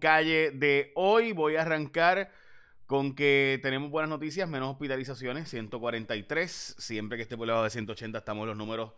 calle de hoy. Voy a arrancar con que tenemos buenas noticias, menos hospitalizaciones, 143. Siempre que esté por debajo de 180 estamos en los números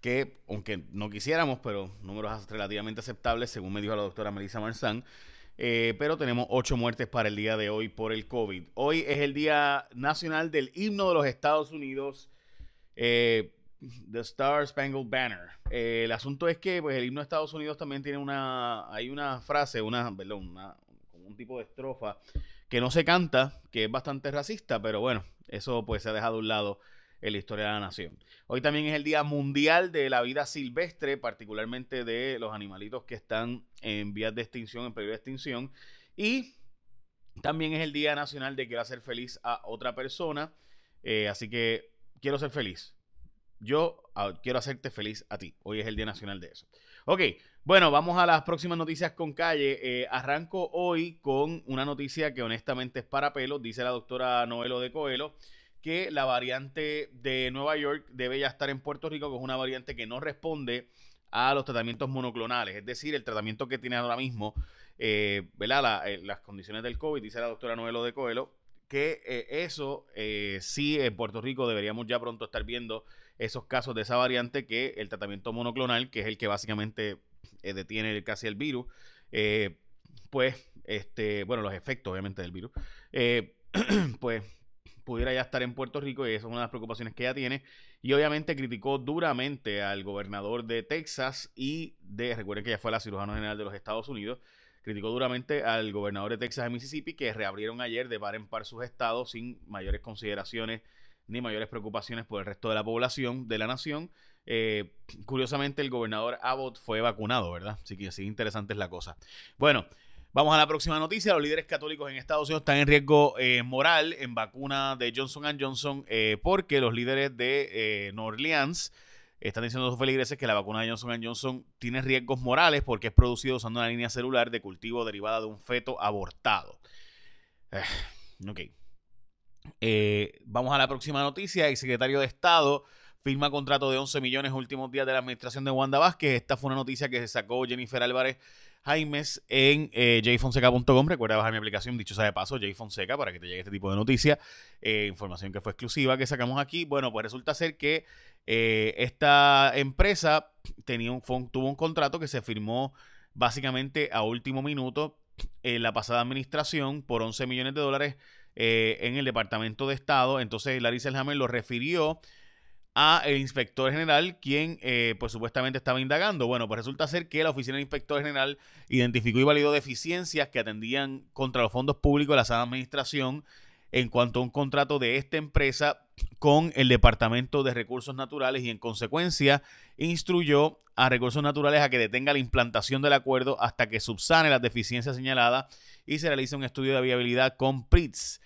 que, aunque no quisiéramos, pero números relativamente aceptables, según me dijo la doctora Melissa Marzán. Eh, pero tenemos ocho muertes para el día de hoy por el COVID. Hoy es el Día Nacional del Himno de los Estados Unidos. Eh, The Star Spangled Banner. Eh, el asunto es que pues, el himno de Estados Unidos también tiene una, hay una frase, una, perdón, un tipo de estrofa que no se canta, que es bastante racista, pero bueno, eso pues se ha dejado a un lado en la historia de la nación. Hoy también es el Día Mundial de la Vida Silvestre, particularmente de los animalitos que están en vías de extinción, en peligro de extinción. Y también es el Día Nacional de Quiero hacer feliz a otra persona. Eh, así que quiero ser feliz yo ah, quiero hacerte feliz a ti. Hoy es el Día Nacional de eso. Ok, bueno, vamos a las próximas noticias con calle. Eh, arranco hoy con una noticia que honestamente es para pelo. Dice la doctora Noelo de Coelho que la variante de Nueva York debe ya estar en Puerto Rico, que es una variante que no responde a los tratamientos monoclonales. Es decir, el tratamiento que tiene ahora mismo, eh, ¿verdad? Eh, las condiciones del COVID, dice la doctora Noelo de Coelho, que eso sí en Puerto Rico deberíamos ya pronto estar viendo esos casos de esa variante que el tratamiento monoclonal, que es el que básicamente eh, detiene casi el virus, eh, pues, este, bueno, los efectos obviamente del virus, eh, pues pudiera ya estar en Puerto Rico y esa es una de las preocupaciones que ella tiene. Y obviamente criticó duramente al gobernador de Texas y de, recuerden que ella fue la cirujana general de los Estados Unidos, criticó duramente al gobernador de Texas y Mississippi que reabrieron ayer de par en par sus estados sin mayores consideraciones ni mayores preocupaciones por el resto de la población de la nación. Eh, curiosamente, el gobernador Abbott fue vacunado, ¿verdad? Así que así interesante es la cosa. Bueno, vamos a la próxima noticia. Los líderes católicos en Estados Unidos están en riesgo eh, moral en vacuna de Johnson Johnson eh, porque los líderes de New Orleans están diciendo a sus feligreses que la vacuna de Johnson Johnson tiene riesgos morales porque es producido usando una línea celular de cultivo derivada de un feto abortado. ok. Eh, vamos a la próxima noticia. El secretario de Estado firma contrato de 11 millones últimos días de la administración de Wanda Vázquez. Esta fue una noticia que se sacó Jennifer Álvarez Jaimes en eh, jfonseca.com. Recuerda bajar mi aplicación, dicho sea de paso, Jfonseca, para que te llegue este tipo de noticias. Eh, información que fue exclusiva que sacamos aquí. Bueno, pues resulta ser que eh, esta empresa tenía un, tuvo un contrato que se firmó básicamente a último minuto en la pasada administración por 11 millones de dólares eh, en el Departamento de Estado. Entonces Larissa Elhammer lo refirió a el inspector general, quien eh, pues supuestamente estaba indagando. Bueno, pues resulta ser que la oficina del inspector general identificó y validó deficiencias que atendían contra los fondos públicos de la sana administración en cuanto a un contrato de esta empresa con el Departamento de Recursos Naturales y en consecuencia instruyó a Recursos Naturales a que detenga la implantación del acuerdo hasta que subsane las deficiencias señaladas y se realice un estudio de viabilidad con PRITS.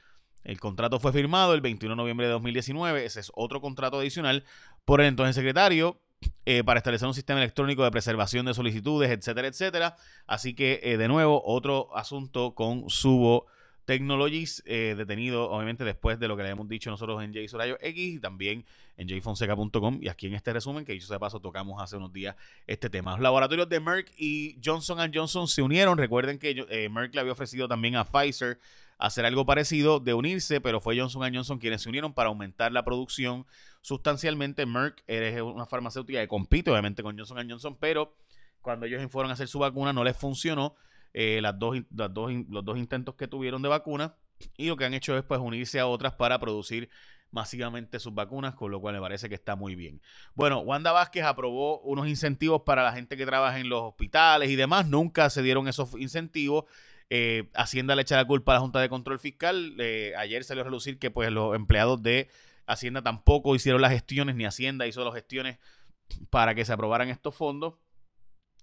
El contrato fue firmado el 21 de noviembre de 2019. Ese es otro contrato adicional por el entonces secretario eh, para establecer un sistema electrónico de preservación de solicitudes, etcétera, etcétera. Así que, eh, de nuevo, otro asunto con Subo Technologies, eh, detenido obviamente después de lo que le hemos dicho nosotros en J X y también en jfonseca.com y aquí en este resumen que dicho de paso tocamos hace unos días este tema. Los laboratorios de Merck y Johnson Johnson se unieron. Recuerden que Merck le había ofrecido también a Pfizer hacer algo parecido, de unirse, pero fue Johnson Johnson quienes se unieron para aumentar la producción sustancialmente. Merck es una farmacéutica que compite obviamente con Johnson Johnson, pero cuando ellos fueron a hacer su vacuna no les funcionó eh, las dos, las dos, los dos intentos que tuvieron de vacuna y lo que han hecho es pues unirse a otras para producir masivamente sus vacunas, con lo cual me parece que está muy bien. Bueno, Wanda Vázquez aprobó unos incentivos para la gente que trabaja en los hospitales y demás. Nunca se dieron esos incentivos eh, Hacienda le echa la culpa a la Junta de Control Fiscal. Eh, ayer salió a relucir que pues los empleados de Hacienda tampoco hicieron las gestiones, ni Hacienda hizo las gestiones para que se aprobaran estos fondos,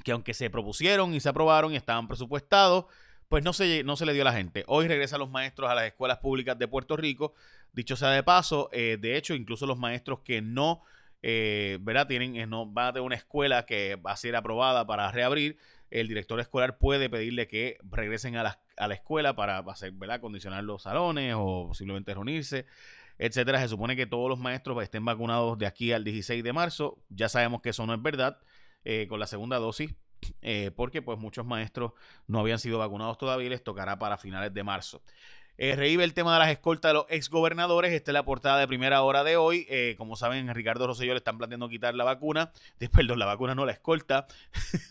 que aunque se propusieron y se aprobaron y estaban presupuestados, pues no se, no se le dio a la gente. Hoy regresan los maestros a las escuelas públicas de Puerto Rico. Dicho sea de paso, eh, de hecho, incluso los maestros que no, ¿verdad? Tienen, no, van a tener una escuela que va a ser aprobada para reabrir, el director escolar puede pedirle que regresen a la, a la escuela para hacer, ¿verdad? condicionar los salones o posiblemente reunirse, etcétera. Se supone que todos los maestros estén vacunados de aquí al 16 de marzo. Ya sabemos que eso no es verdad. Eh, con la segunda dosis, eh, porque pues muchos maestros no habían sido vacunados todavía y les tocará para finales de marzo. Eh, reíbe el tema de las escoltas de los exgobernadores. Esta es la portada de primera hora de hoy. Eh, como saben, Ricardo Rosselló le están planteando quitar la vacuna. Perdón, la vacuna no, la escolta.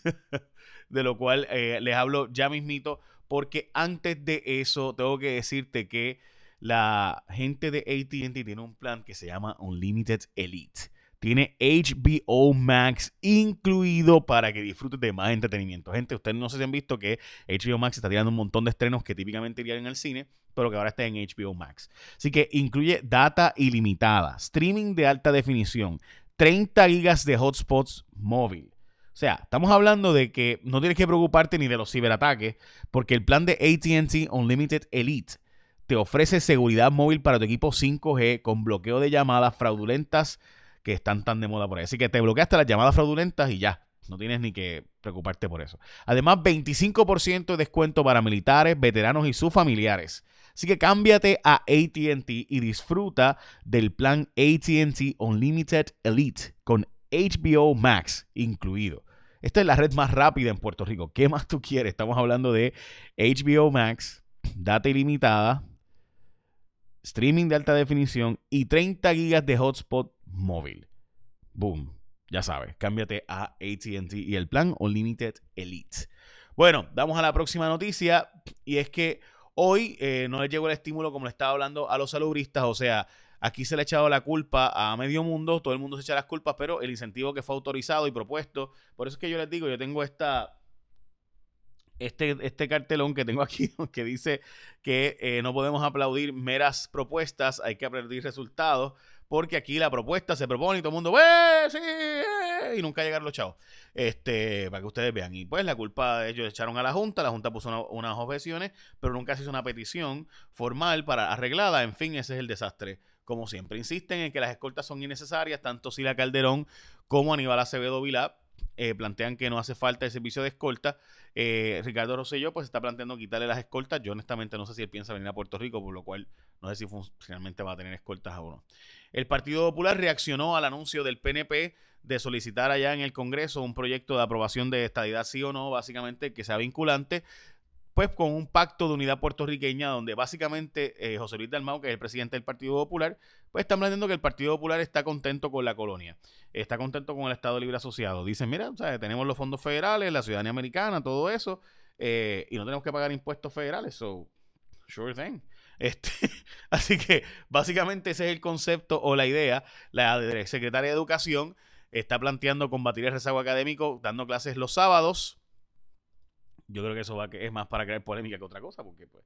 de lo cual eh, les hablo ya mismito. Porque antes de eso, tengo que decirte que la gente de ATT tiene un plan que se llama Unlimited Elite tiene HBO Max incluido para que disfrutes de más entretenimiento. Gente, ustedes no sé si han visto que HBO Max está tirando un montón de estrenos que típicamente irían el cine, pero que ahora está en HBO Max. Así que incluye data ilimitada, streaming de alta definición, 30 gigas de hotspots móvil. O sea, estamos hablando de que no tienes que preocuparte ni de los ciberataques, porque el plan de ATT Unlimited Elite te ofrece seguridad móvil para tu equipo 5G con bloqueo de llamadas fraudulentas que están tan de moda por ahí. Así que te bloqueaste las llamadas fraudulentas y ya. No tienes ni que preocuparte por eso. Además, 25% de descuento para militares, veteranos y sus familiares. Así que cámbiate a ATT y disfruta del plan ATT Unlimited Elite con HBO Max incluido. Esta es la red más rápida en Puerto Rico. ¿Qué más tú quieres? Estamos hablando de HBO Max, data ilimitada, streaming de alta definición y 30 gigas de hotspot móvil. Boom. Ya sabes, cámbiate a ATT y el plan Unlimited Elite. Bueno, vamos a la próxima noticia y es que hoy eh, no le llegó el estímulo como le estaba hablando a los salubristas, o sea, aquí se le ha echado la culpa a medio mundo, todo el mundo se echa las culpas, pero el incentivo que fue autorizado y propuesto, por eso es que yo les digo, yo tengo esta, este, este cartelón que tengo aquí que dice que eh, no podemos aplaudir meras propuestas, hay que aplaudir resultados porque aquí la propuesta se propone y todo el mundo, ¡eh, sí! Eh", y nunca llegaron los chavos. Este, para que ustedes vean. Y pues la culpa de ellos echaron a la Junta, la Junta puso unas objeciones, pero nunca se hizo una petición formal para arreglada. En fin, ese es el desastre. Como siempre, insisten en que las escoltas son innecesarias, tanto Sila Calderón como Aníbal Acevedo Vilá eh, plantean que no hace falta el servicio de escolta. Eh, Ricardo Rosselló pues está planteando quitarle las escoltas. Yo honestamente no sé si él piensa venir a Puerto Rico, por lo cual no sé si finalmente va a tener escoltas o no. El Partido Popular reaccionó al anuncio del PNP de solicitar allá en el Congreso un proyecto de aprobación de estadidad sí o no, básicamente que sea vinculante, con un pacto de unidad puertorriqueña donde básicamente eh, José Luis Dalmau, que es el presidente del Partido Popular, pues están planteando que el Partido Popular está contento con la colonia, está contento con el Estado Libre Asociado. Dicen, mira, tenemos los fondos federales, la ciudadanía americana, todo eso, eh, y no tenemos que pagar impuestos federales, so, sure thing. Este, así que básicamente ese es el concepto o la idea. La secretaria de Educación está planteando combatir el rezago académico dando clases los sábados. Yo creo que eso va, es más para crear polémica que otra cosa, porque pues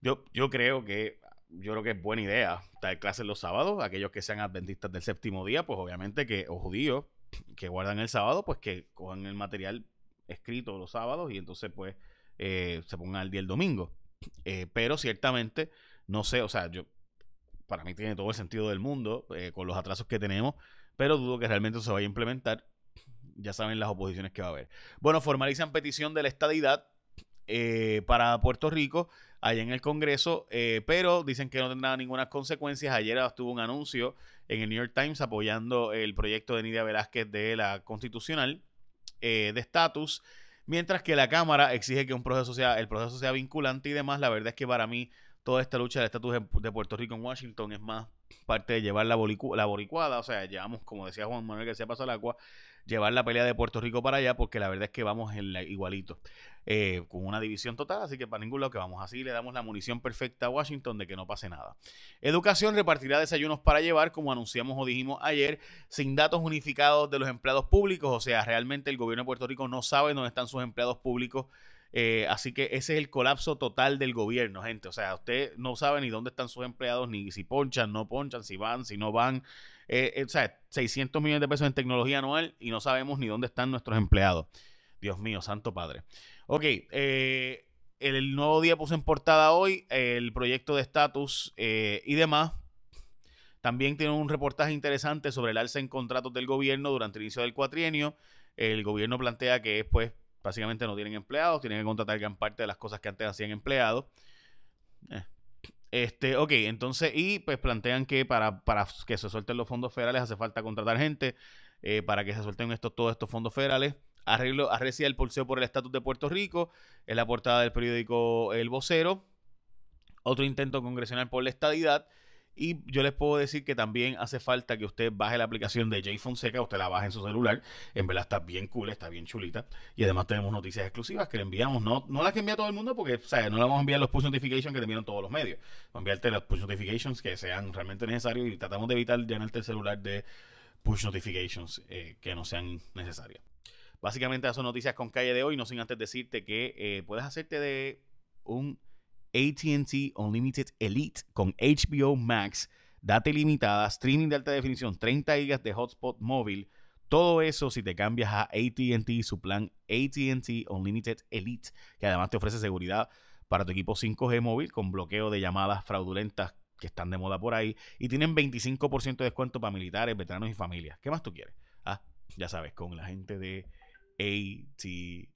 yo, yo creo que yo creo que es buena idea dar clases los sábados. Aquellos que sean adventistas del séptimo día, pues obviamente que, o judíos que guardan el sábado, pues que cojan el material escrito los sábados y entonces pues eh, se pongan al día el domingo. Eh, pero ciertamente, no sé, o sea, yo para mí tiene todo el sentido del mundo eh, con los atrasos que tenemos, pero dudo que realmente se vaya a implementar. Ya saben las oposiciones que va a haber. Bueno, formalizan petición de la estadidad eh, para Puerto Rico allá en el Congreso, pero dicen que no tendrá ninguna consecuencias. Ayer estuvo un anuncio en el New York Times apoyando el proyecto de Nidia Velázquez de la Constitucional de estatus. Mientras que la Cámara exige que un proceso sea, el proceso sea vinculante y demás, la verdad es que para mí toda esta lucha del estatus de Puerto Rico en Washington es más parte de llevar la, la boricuada, o sea, llevamos, como decía Juan Manuel García Paso al Agua, llevar la pelea de Puerto Rico para allá, porque la verdad es que vamos en igualito, eh, con una división total, así que para ningún lado que vamos. Así le damos la munición perfecta a Washington de que no pase nada. Educación repartirá desayunos para llevar, como anunciamos o dijimos ayer, sin datos unificados de los empleados públicos, o sea, realmente el gobierno de Puerto Rico no sabe dónde están sus empleados públicos. Eh, así que ese es el colapso total del gobierno, gente. O sea, usted no sabe ni dónde están sus empleados, ni si ponchan, no ponchan, si van, si no van. Eh, eh, o sea, 600 millones de pesos en tecnología anual y no sabemos ni dónde están nuestros empleados. Dios mío, santo padre. Ok, eh, el, nuevo día puso en portada hoy el proyecto de estatus y demás. También tiene un reportaje interesante sobre el alza en contratos del gobierno durante el inicio del cuatrienio. El gobierno plantea que pues básicamente no tienen empleados, tienen que contratar gran parte de las cosas que antes hacían empleados. Este, ok, entonces, y pues plantean que para, para que se suelten los fondos federales hace falta contratar gente. Eh, para que se suelten estos, todos estos fondos federales. arreglo, arrecia el pulseo por el estatus de Puerto Rico, en la portada del periódico El Vocero. Otro intento congresional por la estadidad. Y yo les puedo decir que también hace falta que usted baje la aplicación de Jay Fonseca, usted la baje en su celular. En verdad está bien cool, está bien chulita. Y además tenemos noticias exclusivas que le enviamos. No, no las que envía todo el mundo, porque o no le vamos a enviar los push notifications que te envían todos los medios. Vamos a enviarte los push notifications que sean realmente necesarios y tratamos de evitar llenarte el celular de push notifications eh, que no sean necesarias. Básicamente, esas son noticias con calle de hoy. No sin antes decirte que eh, puedes hacerte de un ATT Unlimited Elite con HBO Max, data ilimitada, streaming de alta definición, 30 GB de hotspot móvil. Todo eso si te cambias a ATT, su plan ATT Unlimited Elite, que además te ofrece seguridad para tu equipo 5G móvil con bloqueo de llamadas fraudulentas que están de moda por ahí y tienen 25% de descuento para militares, veteranos y familias. ¿Qué más tú quieres? Ah, ya sabes, con la gente de ATT.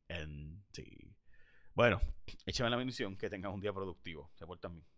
Bueno, échame la bendición, que tengas un día productivo. Se portan bien.